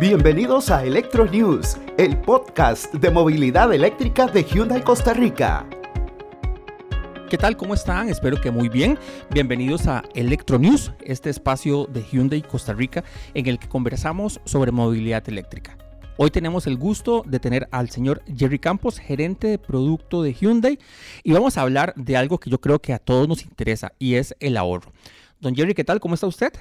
Bienvenidos a Electro News, el podcast de movilidad eléctrica de Hyundai Costa Rica. ¿Qué tal? ¿Cómo están? Espero que muy bien. Bienvenidos a Electro News, este espacio de Hyundai Costa Rica en el que conversamos sobre movilidad eléctrica. Hoy tenemos el gusto de tener al señor Jerry Campos, gerente de producto de Hyundai, y vamos a hablar de algo que yo creo que a todos nos interesa y es el ahorro. Don Jerry, ¿qué tal? ¿Cómo está usted?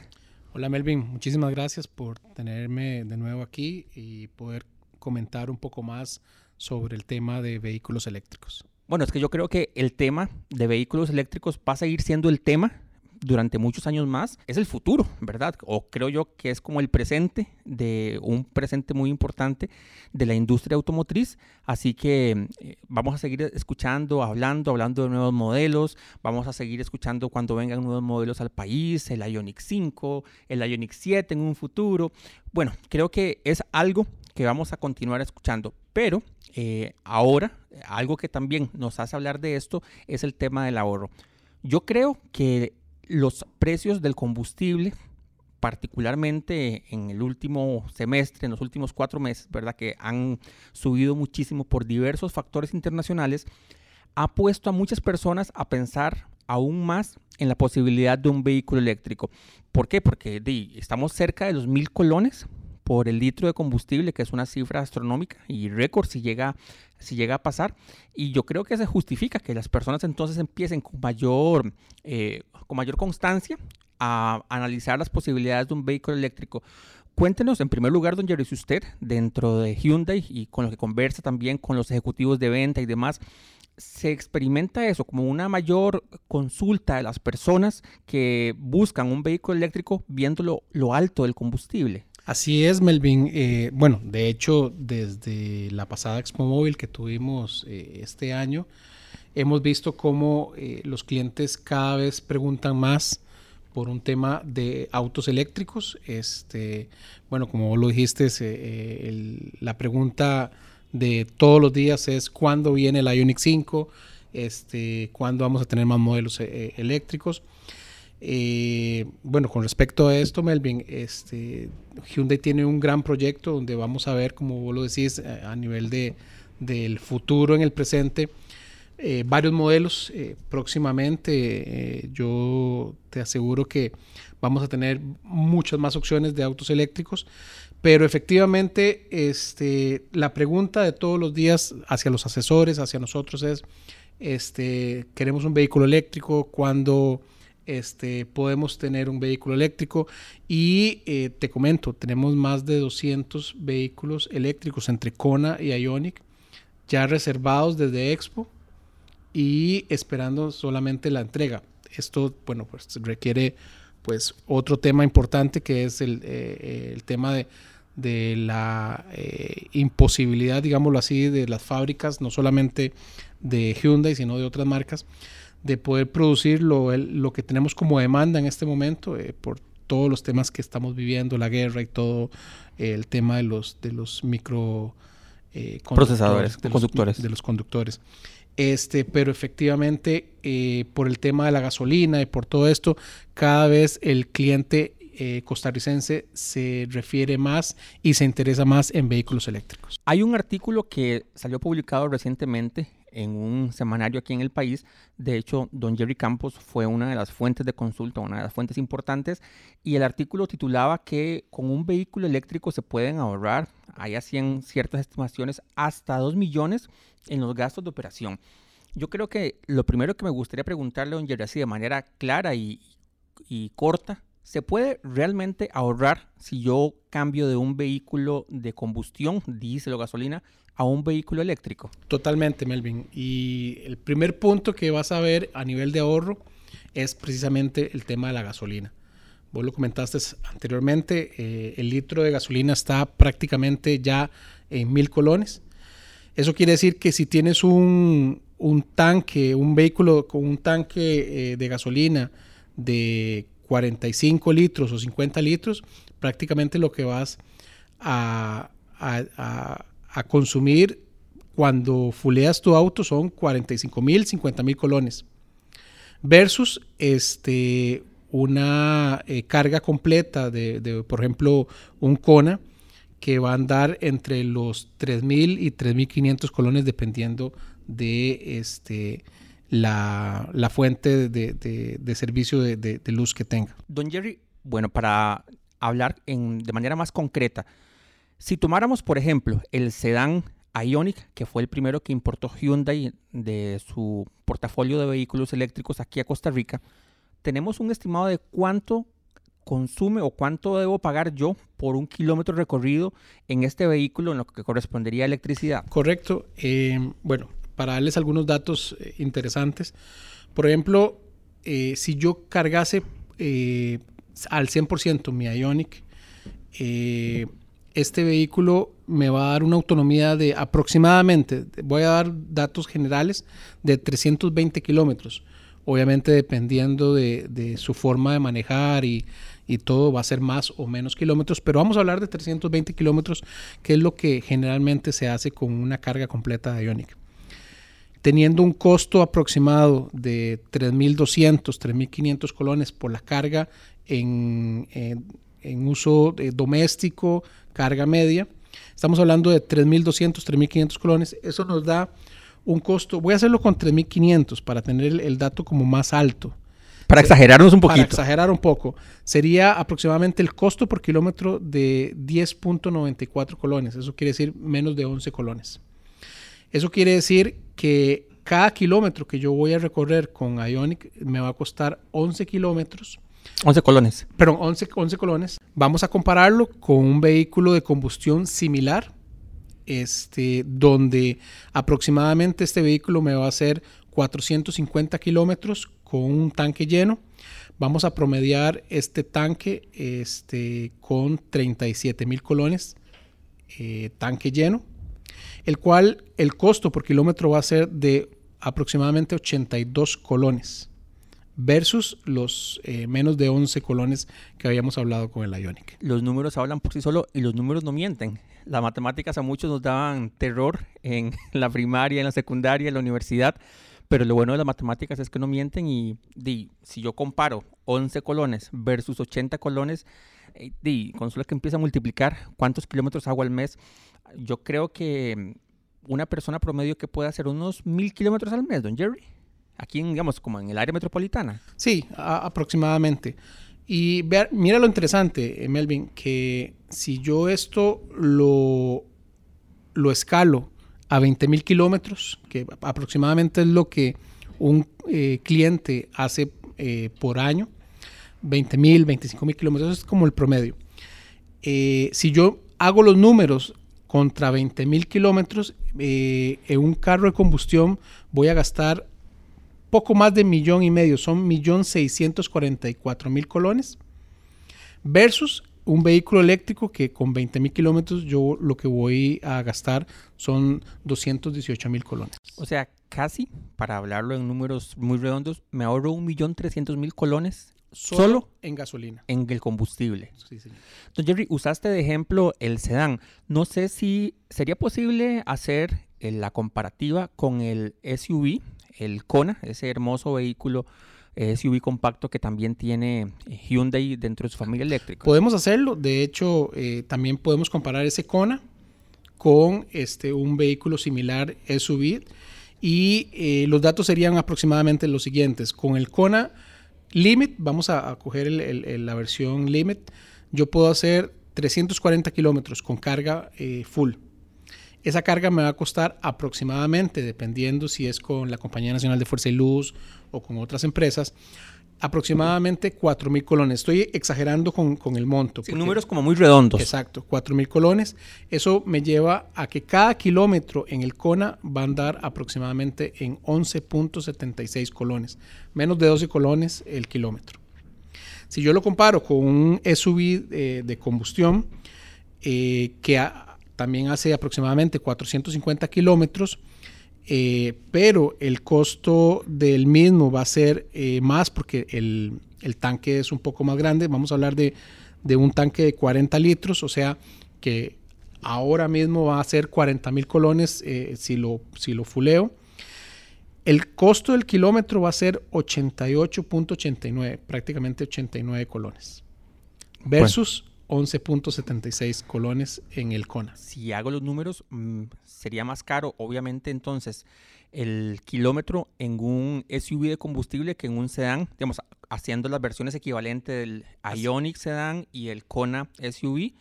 Hola Melvin, muchísimas gracias por tenerme de nuevo aquí y poder comentar un poco más sobre el tema de vehículos eléctricos. Bueno, es que yo creo que el tema de vehículos eléctricos va a seguir siendo el tema durante muchos años más es el futuro, ¿verdad? O creo yo que es como el presente de un presente muy importante de la industria automotriz. Así que eh, vamos a seguir escuchando, hablando, hablando de nuevos modelos. Vamos a seguir escuchando cuando vengan nuevos modelos al país, el Ionic 5, el Ionic 7 en un futuro. Bueno, creo que es algo que vamos a continuar escuchando. Pero eh, ahora, algo que también nos hace hablar de esto es el tema del ahorro. Yo creo que los precios del combustible, particularmente en el último semestre, en los últimos cuatro meses, ¿verdad? Que han subido muchísimo por diversos factores internacionales, ha puesto a muchas personas a pensar aún más en la posibilidad de un vehículo eléctrico. ¿Por qué? Porque estamos cerca de los mil colones por el litro de combustible, que es una cifra astronómica y récord si llega, si llega a pasar. Y yo creo que se justifica que las personas entonces empiecen con mayor, eh, con mayor constancia a analizar las posibilidades de un vehículo eléctrico. Cuéntenos, en primer lugar, don Jerry, si usted, dentro de Hyundai y con lo que conversa también con los ejecutivos de venta y demás, se experimenta eso como una mayor consulta de las personas que buscan un vehículo eléctrico viendo lo alto del combustible. Así es, Melvin. Eh, bueno, de hecho, desde la pasada Expo Móvil que tuvimos eh, este año, hemos visto cómo eh, los clientes cada vez preguntan más por un tema de autos eléctricos. Este, bueno, como vos lo dijiste, la pregunta de todos los días es cuándo viene el Ionic 5, este, cuándo vamos a tener más modelos eléctricos. Eh, bueno, con respecto a esto, Melvin, este, Hyundai tiene un gran proyecto donde vamos a ver, como vos lo decís, eh, a nivel de, del futuro en el presente, eh, varios modelos próximamente. yo te aseguro que vamos a tener muchas más opciones de autos eléctricos, pero efectivamente este, la pregunta de todos los días hacia los asesores, hacia nosotros es, este, queremos un vehículo eléctrico, cuando este, podemos tener un vehículo eléctrico y eh, te comento, tenemos más de 200 vehículos eléctricos entre Kona y Ionic ya reservados desde Expo y esperando solamente la entrega. Esto, bueno, pues requiere pues otro tema importante que es el, eh, el tema de, de la eh, imposibilidad, digámoslo así, de las fábricas, no solamente de Hyundai, sino de otras marcas, de poder producir lo, lo que tenemos como demanda en este momento eh, por todos los temas que estamos viviendo, la guerra y todo eh, el tema de los, de los micro eh, procesadores, de conductores. Los, de los conductores. Este, pero efectivamente, por el tema de la gasolina y por todo esto, cada vez el cliente costarricense se refiere más y se interesa más en vehículos eléctricos. Hay un artículo que salió publicado recientemente en un semanario aquí en el país. De hecho, don Jerry Campos fue una de las fuentes de consulta, una de las fuentes importantes, y el artículo titulaba que con un vehículo eléctrico se pueden ahorrar, hay así ciertas estimaciones, hasta 2 millones en los gastos de operación. Yo creo que lo primero que me gustaría preguntarle a don Jerry así de manera clara y corta, ¿Se puede realmente ahorrar si yo cambio de un vehículo de combustión, diésel o gasolina, a un vehículo eléctrico? Totalmente, Melvin. Y el primer punto que vas a ver a nivel de ahorro es precisamente el tema de la gasolina. Vos lo comentaste anteriormente, eh, el litro de gasolina está prácticamente ya en mil colones. Eso quiere decir que si tienes un, tanque, un vehículo con un tanque eh, de gasolina de 45 litros o 50 litros, prácticamente lo que vas a, a consumir cuando fuleas tu auto son 45 mil, 50 mil colones. Versus este, una eh, carga completa de, por ejemplo, un Kona que va a andar entre los 3.000 y 3.500 colones dependiendo de este, la, fuente de, servicio de, luz que tenga. Don Jerry, bueno, para hablar de manera más concreta, si tomáramos, por ejemplo, el sedán Ionic, que fue el primero que importó Hyundai de su portafolio de vehículos eléctricos aquí a Costa Rica, tenemos un estimado de cuánto consume o cuánto debo pagar yo por un kilómetro recorrido en este vehículo en lo que correspondería a electricidad. Correcto. Eh, bueno, para darles algunos datos eh, interesantes. Por ejemplo, eh, si yo cargase al 100% mi Ionic, este vehículo me va a dar una autonomía de aproximadamente, voy a dar datos generales, de 320 kilómetros. Obviamente dependiendo de, su forma de manejar y, todo va a ser más o menos kilómetros, pero vamos a hablar de 320 kilómetros, que es lo que generalmente se hace con una carga completa de Ionic. Teniendo un costo aproximado de 3.200, 3.500 colones por la carga en, uso eh, doméstico, carga media. Estamos hablando de 3.200, 3.500 colones. Eso nos da un costo, voy a hacerlo con 3.500 para tener el, dato como más alto. Para exagerarnos un poquito. Para exagerar un poco. Sería aproximadamente el costo por kilómetro de 10.94 colones. Eso quiere decir menos de 11 colones. Eso quiere decir que cada kilómetro que yo voy a recorrer con Ionic me va a costar 11 kilómetros 11 colones. Perdón, 11, 11 colones. Vamos a compararlo con un vehículo de combustión similar, este, donde aproximadamente este vehículo me va a hacer 450 kilómetros con un tanque lleno. Vamos a promediar este tanque este, con 37 mil colones, eh, tanque lleno, el cual el costo por kilómetro va a ser de aproximadamente 82 colones versus los eh, menos de 11 colones que habíamos hablado con el Ionic. Los números hablan por sí solo y los números no mienten. Las matemáticas a muchos nos daban terror en la primaria, en la secundaria, en la universidad, pero lo bueno de las matemáticas es que no mienten y, si yo comparo 11 colones versus 80 colones, eh, di, con que empieza a multiplicar cuántos kilómetros hago al mes, yo creo que una persona promedio que puede hacer unos mil kilómetros al mes, don Jerry aquí, digamos, como en el área metropolitana. Sí, aproximadamente. Y mira lo interesante, eh, Melvin, que si yo esto lo, lo escalo a 20 mil kilómetros, que aproximadamente es lo que un eh, cliente hace eh, por año, 20 mil, 25 mil kilómetros, eso es como el promedio. si yo hago los números contra 20 mil kilómetros, en un carro de combustión voy a gastar poco más de millón y medio, son millón seiscientos cuarenta y cuatro mil colones, versus un vehículo eléctrico que con 20 mil kilómetros yo lo que voy a gastar son 218 mil colones. O sea, casi, para hablarlo en números muy redondos, me ahorro un millón trescientos mil colones solo, en gasolina. En el combustible. Sí, señor. Don Jerry, usaste de ejemplo el sedán. No sé si sería posible hacer eh, la comparativa con el SUV, el Kona, ese hermoso vehículo eh, SUV compacto que también tiene eh, Hyundai dentro de su familia eléctrica. Podemos hacerlo, de hecho eh, también podemos comparar ese Kona con este, un vehículo similar SUV y los datos serían aproximadamente los siguientes. Con el Kona Limit, vamos a, coger la versión Limit, yo puedo hacer 340 kilómetros con carga full. Esa carga me va a costar aproximadamente, dependiendo si es con la Compañía Nacional de Fuerza y Luz o con otras empresas, aproximadamente 4 mil colones. Estoy exagerando con, el monto. Sí, números como muy redondos. Exacto, 4 mil colones. Eso me lleva a que cada kilómetro en el CONA va a andar aproximadamente en 11.76 colones, menos de 12 colones el kilómetro. Si yo lo comparo con un SUV eh, de combustión, eh, que a, también hace aproximadamente 450 kilómetros, eh, pero el costo del mismo va a ser eh, más porque el, tanque es un poco más grande. Vamos a hablar de, un tanque de 40 litros, o sea que ahora mismo va a ser 40 mil colones eh, si, lo, si lo fuleo. El costo del kilómetro va a ser 88.89, prácticamente 89 colones. Versus 11.76 colones en el CONA. Si hago los números, mm, sería más caro, obviamente, entonces el kilómetro en un SUV de combustible que en un sedán, digamos, haciendo las versiones equivalentes del Ioniq sedán y el Kona SUV.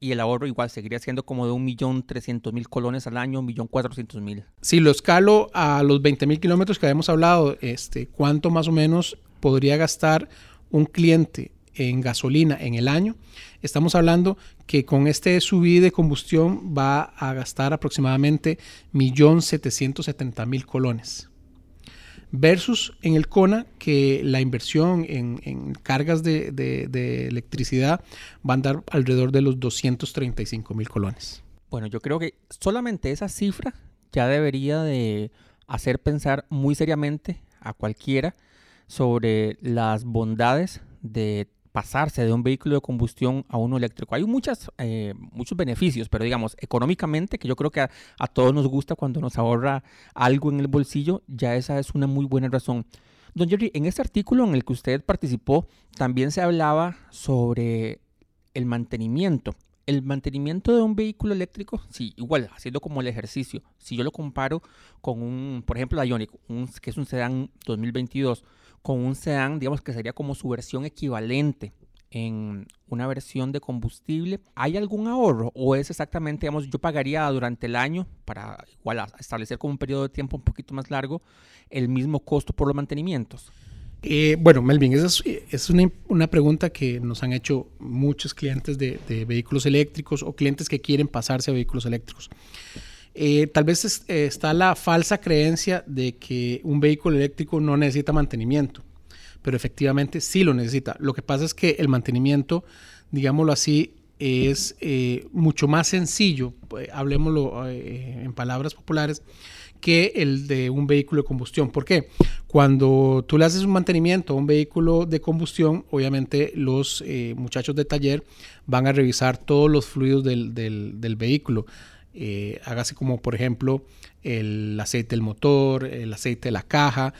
Y el ahorro igual seguiría siendo como de 1.300.000 colones al año, 1.400.000. Si lo escalo a los 20.000 kilómetros que habíamos hablado, este, ¿cuánto más o menos podría gastar un cliente en gasolina en el año? Estamos hablando que con este SUV de combustión va a gastar aproximadamente 1.770.000 colones. Versus en el CONA que la inversión en, cargas de, electricidad va a andar alrededor de los 235 mil colones. Bueno, yo creo que solamente esa cifra ya debería de hacer pensar muy seriamente a cualquiera sobre las bondades de pasarse de un vehículo de combustión a uno eléctrico. Hay muchas, eh, muchos beneficios, pero digamos, económicamente, que yo creo que a, todos nos gusta cuando nos ahorra algo en el bolsillo, ya esa es una muy buena razón. Don Jerry, en este artículo en el que usted participó, también se hablaba sobre el mantenimiento. El mantenimiento de un vehículo eléctrico, sí, igual, haciendo como el ejercicio, si yo lo comparo con un, por ejemplo, la Ioniq, que es un sedán 2022, con un sedán, digamos que sería como su versión equivalente en una versión de combustible, ¿hay algún ahorro o es exactamente, digamos, yo pagaría durante el año para igual establecer como un periodo de tiempo un poquito más largo el mismo costo por los mantenimientos? Eh, bueno, Melvin, esa es, una, pregunta que nos han hecho muchos clientes de, vehículos eléctricos o clientes que quieren pasarse a vehículos eléctricos. Eh, tal vez está la falsa creencia de que un vehículo eléctrico no necesita mantenimiento, pero efectivamente sí lo necesita. Lo que pasa es que el mantenimiento, digámoslo así, es eh, mucho más sencillo, hablemoslo eh, en palabras populares, que el de un vehículo de combustión. ¿Por qué? Cuando tú le haces un mantenimiento a un vehículo de combustión, obviamente los muchachos de taller van a revisar todos los fluidos del vehículo eh, hágase como por ejemplo el aceite del motor, el aceite de la caja,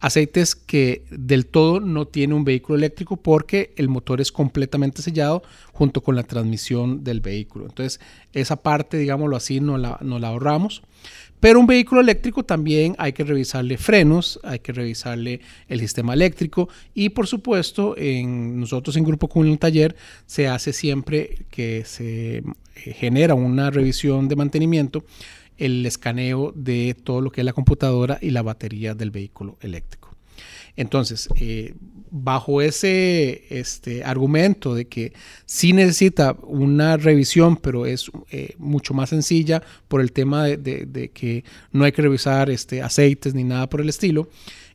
aceites que del todo no tiene un vehículo eléctrico porque el motor es completamente sellado junto con la transmisión del vehículo. Entonces esa parte, digámoslo así, no la, no la ahorramos. Pero un vehículo eléctrico también hay que revisarle frenos, hay que revisarle el sistema eléctrico y por supuesto en nosotros en Grupo Cool Taller se hace siempre que se eh, genera una revisión de mantenimiento el escaneo de todo lo que es la computadora y la batería del vehículo eléctrico. Entonces, eh, bajo ese este, argumento de que sí necesita una revisión, pero es eh, mucho más sencilla por el tema de, que no hay que revisar este, aceites ni nada por el estilo,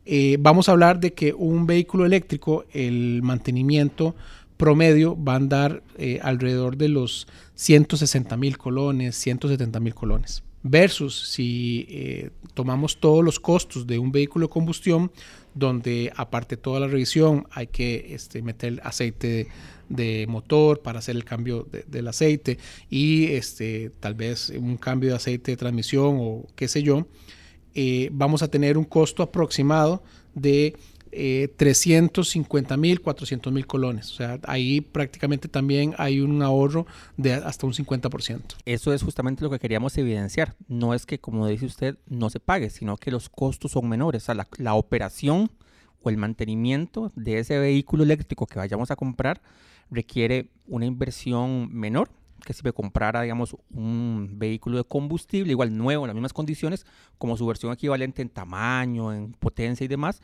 eh, vamos a hablar de que un vehículo eléctrico, el mantenimiento promedio va a andar alrededor de los 160 mil colones, 170 mil colones versus si eh, tomamos todos los costos de un vehículo de combustión, donde aparte de toda la revisión hay que este, meter aceite de, motor para hacer el cambio del aceite y este, tal vez un cambio de aceite de transmisión o qué sé yo, eh, vamos a tener un costo aproximado de 350 eh, mil, 400 mil colones. O sea, ahí prácticamente también hay un ahorro de hasta un 50%. Eso es justamente lo que queríamos evidenciar. No es que, como dice usted, no se pague, sino que los costos son menores. O sea, la, la operación o el mantenimiento de ese vehículo eléctrico que vayamos a comprar requiere una inversión menor que si me comprara, digamos, un vehículo de combustible, igual nuevo, en las mismas condiciones, como su versión equivalente en tamaño, en potencia y demás.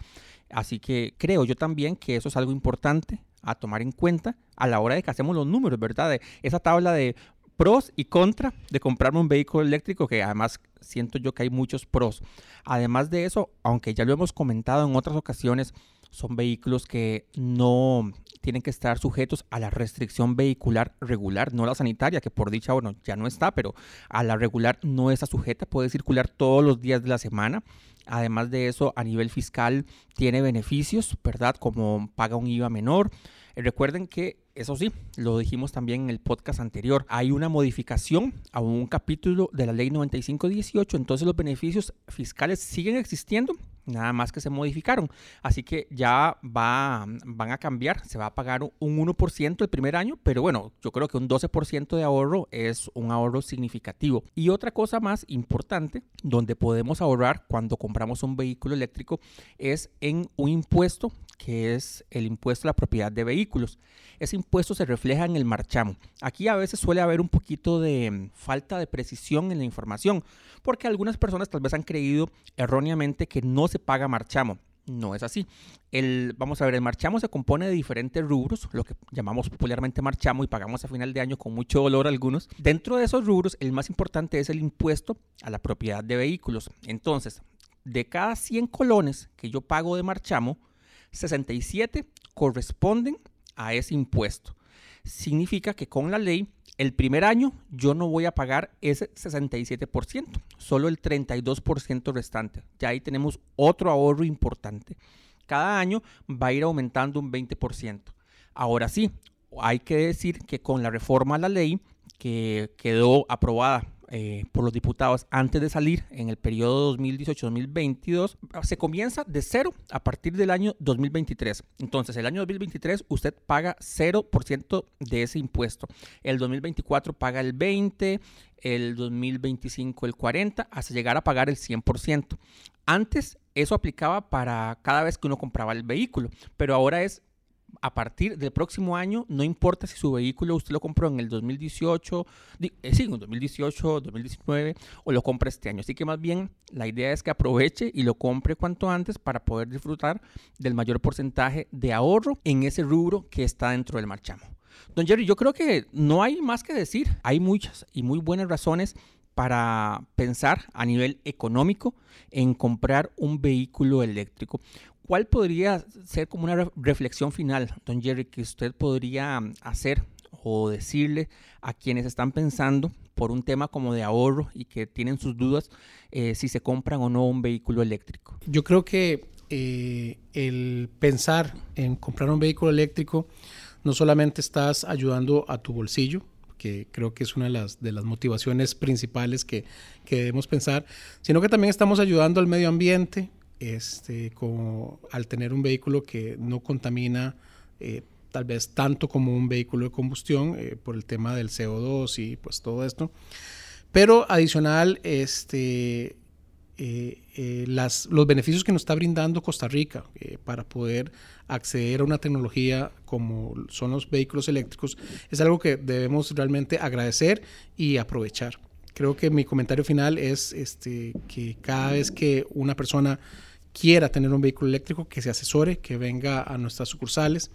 Así que creo yo también que eso es algo importante a tomar en cuenta a la hora de que hacemos los números, ¿verdad? De esa tabla de pros y contra de comprarme un vehículo eléctrico, que además siento yo que hay muchos pros. Además de eso, aunque ya lo hemos comentado en otras ocasiones, son vehículos que no tienen que estar sujetos a la restricción vehicular regular, no la sanitaria, que por dicha, bueno, ya no está, pero a la regular no está sujeta, puede circular todos los días de la semana. Además de eso, a nivel fiscal tiene beneficios, ¿verdad? Como paga un IVA menor. Eh, recuerden que, eso sí, lo dijimos también en el podcast anterior, hay una modificación a un capítulo de la ley 9518, entonces los beneficios fiscales siguen existiendo, nada más que se modificaron. Así que ya va, van a cambiar, se va a pagar un 1% el primer año, pero bueno, yo creo que un 12% de ahorro es un ahorro significativo. Y otra cosa más importante, donde podemos ahorrar cuando compramos un vehículo eléctrico, es en un impuesto que es el impuesto a la propiedad de vehículos. Ese impuesto se refleja en el marchamo. Aquí a veces suele haber un poquito de falta de precisión en la información, porque algunas personas tal vez han creído erróneamente que no se paga marchamo. No es así. El, vamos a ver, el marchamo se compone de diferentes rubros, lo que llamamos popularmente marchamo y pagamos a final de año con mucho dolor algunos. Dentro de esos rubros, el más importante es el impuesto a la propiedad de vehículos. Entonces, de cada 100 colones que yo pago de marchamo, 67 corresponden a ese impuesto. Significa que con la ley el primer año yo no voy a pagar ese 67%, solo el 32% restante. Ya ahí tenemos otro ahorro importante. Cada año va a ir aumentando un 20%. Ahora sí, hay que decir que con la reforma a la ley que quedó aprobada eh, por los diputados antes de salir en el periodo 2018-2022 se comienza de cero a partir del año 2023. Entonces, el año 2023 usted paga 0% de ese impuesto. El 2024 paga el 20%, el 2025 el 40%, hasta llegar a pagar el 100%. Antes eso aplicaba para cada vez que uno compraba el vehículo, pero ahora es a partir del próximo año, no importa si su vehículo usted lo compró en el 2018, eh, sí, en 2018, 2019 o lo compra este año. Así que más bien la idea es que aproveche y lo compre cuanto antes para poder disfrutar del mayor porcentaje de ahorro en ese rubro que está dentro del marchamo. Don Jerry, yo creo que no hay más que decir. Hay muchas y muy buenas razones para pensar a nivel económico en comprar un vehículo eléctrico. ¿Cuál podría ser como una reflexión final, don Jerry, que usted podría mm, hacer o decirle a quienes están pensando por un tema como de ahorro y que tienen sus dudas eh, si se compran o no un vehículo eléctrico? Yo creo que eh, el pensar en comprar un vehículo eléctrico no solamente estás ayudando a tu bolsillo, que creo que es una de las, de las motivaciones principales que, que debemos pensar, sino que también estamos ayudando al medio ambiente, este, como al tener un vehículo que no contamina eh, tal vez tanto como un vehículo de combustión eh, por el tema del CO2 y pues todo esto. Pero adicional, este, eh, las, los beneficios que nos está brindando Costa Rica para poder acceder a una tecnología como son los vehículos eléctricos es algo que debemos realmente agradecer y aprovechar creo que mi comentario final es este, que cada vez que una persona quiera tener un vehículo eléctrico, que se asesore, que venga a nuestras sucursales,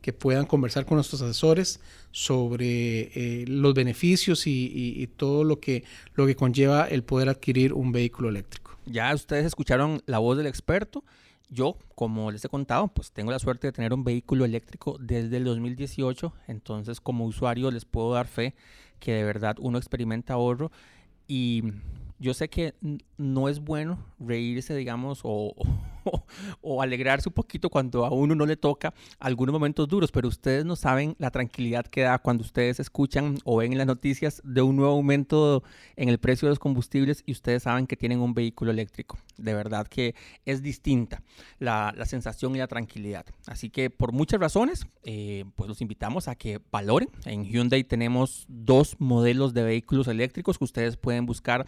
que puedan conversar con nuestros asesores sobre eh, los beneficios y, todo lo que, lo que conlleva el poder adquirir un vehículo eléctrico. Ya ustedes escucharon la voz del experto. Yo, como les he contado, pues tengo la suerte de tener un vehículo eléctrico desde el 2018, entonces como usuario les puedo dar fe que de verdad uno experimenta ahorro y yo sé que no es bueno reírse, digamos, o, o, alegrarse un poquito cuando a uno no le toca algunos momentos duros, pero ustedes no saben la tranquilidad que da cuando ustedes escuchan o ven en las noticias de un nuevo aumento en el precio de los combustibles y ustedes saben que tienen un vehículo eléctrico. De verdad que es distinta la, la sensación y la tranquilidad. Así que por muchas razones, eh, pues los invitamos a que valoren. En Hyundai tenemos dos modelos de vehículos eléctricos que ustedes pueden buscar,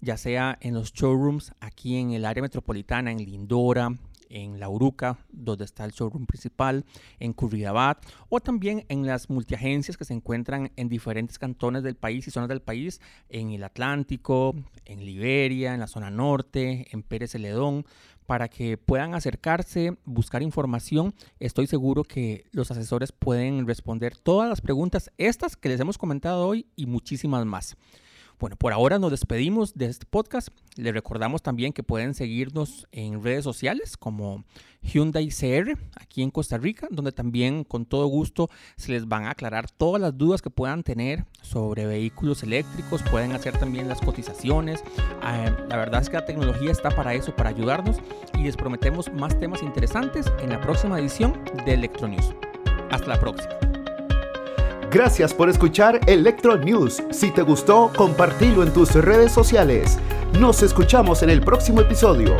ya sea en los showrooms aquí en el área metropolitana, en Lindora, en La Uruca, donde está el showroom principal, en Curridabat, o también en las multiagencias que se encuentran en diferentes cantones del país y zonas del país, en el Atlántico, en Liberia, en la zona norte, en Pérez Celedón, para que puedan acercarse, buscar información. Estoy seguro que los asesores pueden responder todas las preguntas, estas que les hemos comentado hoy y muchísimas más. Bueno, por ahora nos despedimos de este podcast. Les recordamos también que pueden seguirnos en redes sociales como Hyundai CR aquí en Costa Rica, donde también con todo gusto se les van a aclarar todas las dudas que puedan tener sobre vehículos eléctricos. Pueden hacer también las cotizaciones. Ah, la verdad es que la tecnología está para eso, para ayudarnos y les prometemos más temas interesantes en la próxima edición de Electronews. Hasta la próxima. Gracias por escuchar Electro News. Si te gustó, compartilo en tus redes sociales. Nos escuchamos en el próximo episodio.